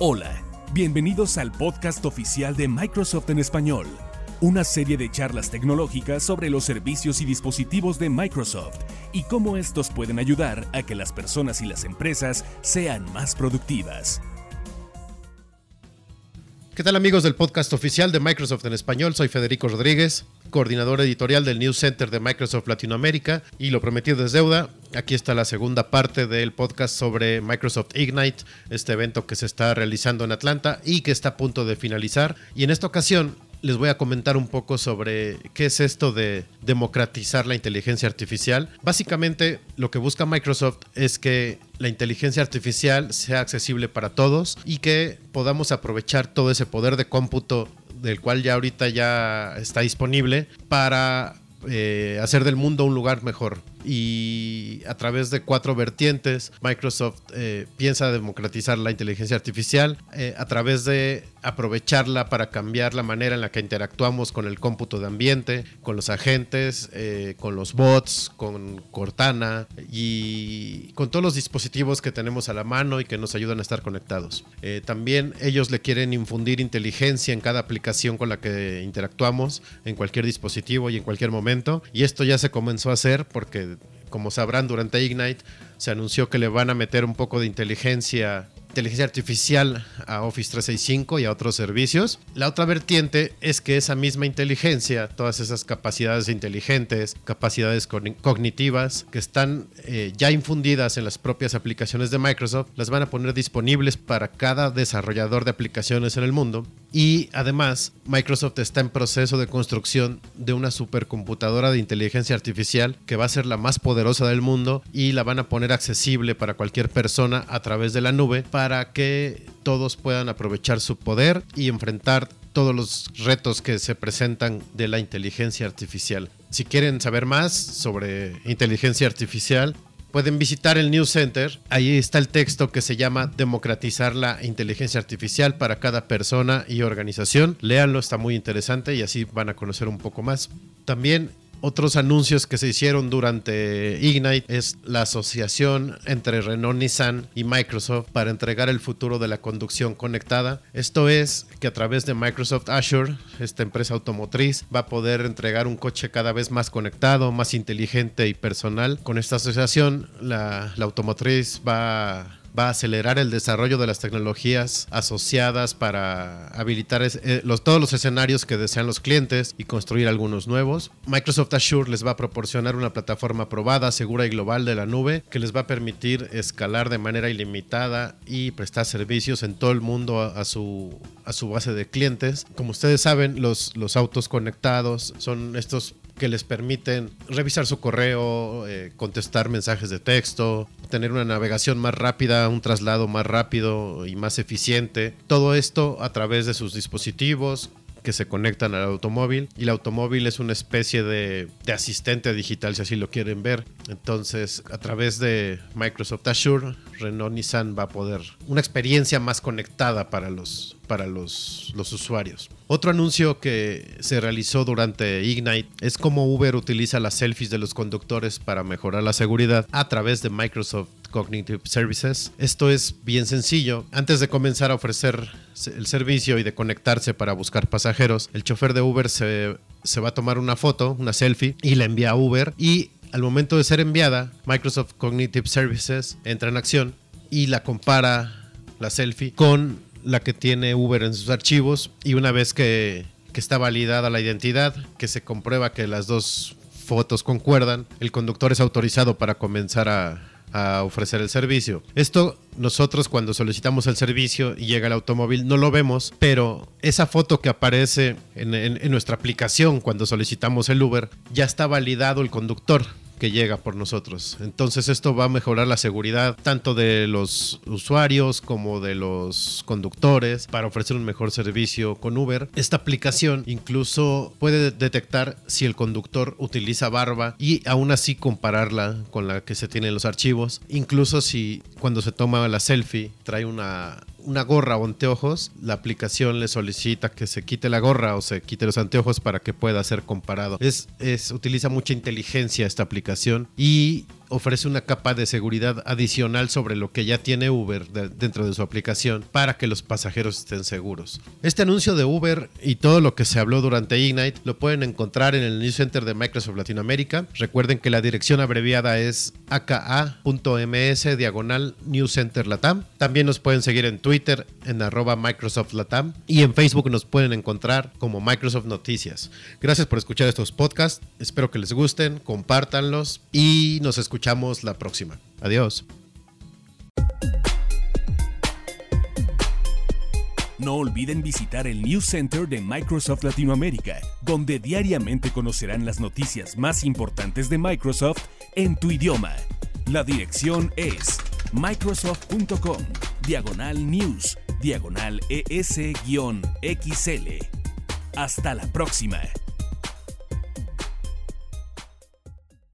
Hola, bienvenidos al podcast oficial de Microsoft en español, una serie de charlas tecnológicas sobre los servicios y dispositivos de Microsoft y cómo estos pueden ayudar a que las personas y las empresas sean más productivas. ¿Qué tal amigos del podcast oficial de Microsoft en español? Soy Federico Rodríguez, coordinador editorial del News Center de Microsoft Latinoamérica y lo prometido es deuda. Aquí está la segunda parte del podcast sobre Microsoft Ignite, este evento que se está realizando en Atlanta y que está a punto de finalizar. Y en esta ocasión les voy a comentar un poco sobre qué es esto de democratizar la inteligencia artificial. Básicamente lo que busca Microsoft es que la inteligencia artificial sea accesible para todos y que podamos aprovechar todo ese poder de cómputo del cual ya ahorita ya está disponible para eh, hacer del mundo un lugar mejor y a través de cuatro vertientes Microsoft eh, piensa democratizar la inteligencia artificial eh, a través de aprovecharla para cambiar la manera en la que interactuamos con el cómputo de ambiente, con los agentes, eh, con los bots, con Cortana y con todos los dispositivos que tenemos a la mano y que nos ayudan a estar conectados. también ellos le quieren infundir inteligencia en cada aplicación con la que interactuamos, en cualquier dispositivo y en cualquier momento. Y esto ya se comenzó a hacer porque como sabrán, durante Ignite se anunció que le van a meter un poco de inteligencia inteligencia artificial a Office 365 y a otros servicios. La otra vertiente es que esa misma inteligencia, todas esas capacidades inteligentes, capacidades cognitivas que están eh, ya infundidas en las propias aplicaciones de Microsoft, las van a poner disponibles para cada desarrollador de aplicaciones en el mundo. Y además, Microsoft está en proceso de construcción de una supercomputadora de inteligencia artificial que va a ser la más poderosa del mundo y la van a poner accesible para cualquier persona a través de la nube para que todos puedan aprovechar su poder y enfrentar todos los retos que se presentan de la inteligencia artificial. Si quieren saber más sobre inteligencia artificial, pueden visitar el News Center. Ahí está el texto que se llama Democratizar la inteligencia artificial para cada persona y organización. Léanlo, está muy interesante y así van a conocer un poco más. También otros anuncios que se hicieron durante Ignite es la asociación entre Renault Nissan y Microsoft para entregar el futuro de la conducción conectada. Esto es que a través de Microsoft Azure, esta empresa automotriz, va a poder entregar un coche cada vez más conectado, más inteligente y personal. Con esta asociación, la, automotriz va va a acelerar el desarrollo de las tecnologías asociadas para habilitar eh, todos los escenarios que desean los clientes y construir algunos nuevos. Microsoft Azure les va a proporcionar una plataforma probada, segura y global de la nube que les va a permitir escalar de manera ilimitada y prestar servicios en todo el mundo a, su, base de clientes. Como ustedes saben, los autos conectados son estos que les permiten revisar su correo, eh, contestar mensajes de texto, tener una navegación más rápida, un traslado más rápido y más eficiente. Todo esto a través de sus dispositivos que se conectan al automóvil y el automóvil es una especie de, asistente digital si así lo quieren ver. Entonces a través de Microsoft Azure, Renault Nissan va a poder una experiencia más conectada para los, para los, usuarios. Otro anuncio que se realizó durante Ignite es cómo Uber utiliza las selfies de los conductores para mejorar la seguridad a través de Microsoft Cognitive Services. Esto es bien sencillo. Antes de comenzar a ofrecer el servicio y de conectarse para buscar pasajeros, el chofer de Uber se, se va a tomar una foto, una selfie, y la envía a Uber. Y al momento de ser enviada, Microsoft Cognitive Services entra en acción y la compara la selfie con la que tiene Uber en sus archivos y una vez que, está validada la identidad, que se comprueba que las dos fotos concuerdan, el conductor es autorizado para comenzar a, ofrecer el servicio. Esto nosotros cuando solicitamos el servicio y llega el automóvil no lo vemos, pero esa foto que aparece en nuestra aplicación cuando solicitamos el Uber ya está validado el conductor que llega por nosotros. Entonces esto va a mejorar la seguridad tanto de los usuarios como de los conductores para ofrecer un mejor servicio con Uber. Esta aplicación incluso puede detectar si el conductor utiliza barba y aún así compararla con la que se tiene en los archivos. Incluso si cuando se toma la selfie trae una una gorra o anteojos, la aplicación le solicita que se quite la gorra o se quite los anteojos para que pueda ser comparado. Es, es, utiliza mucha inteligencia esta aplicación y ofrece una capa de seguridad adicional sobre lo que ya tiene Uber dentro de su aplicación para que los pasajeros estén seguros. Este anuncio de Uber y todo lo que se habló durante Ignite lo pueden encontrar en el News Center de Microsoft Latinoamérica. Recuerden que la dirección abreviada es aka.ms diagonal Latam. También nos pueden seguir en Twitter en arroba Microsoft Latam y en Facebook nos pueden encontrar como Microsoft Noticias. Gracias por escuchar estos podcasts. Espero que les gusten, compártanlos y nos escuchamos la próxima. Adiós. No olviden visitar el News Center de Microsoft Latinoamérica, donde diariamente conocerán las noticias más importantes de Microsoft en tu idioma. La dirección es microsoft.com, diagonal news, diagonal ES-XL. Hasta la próxima.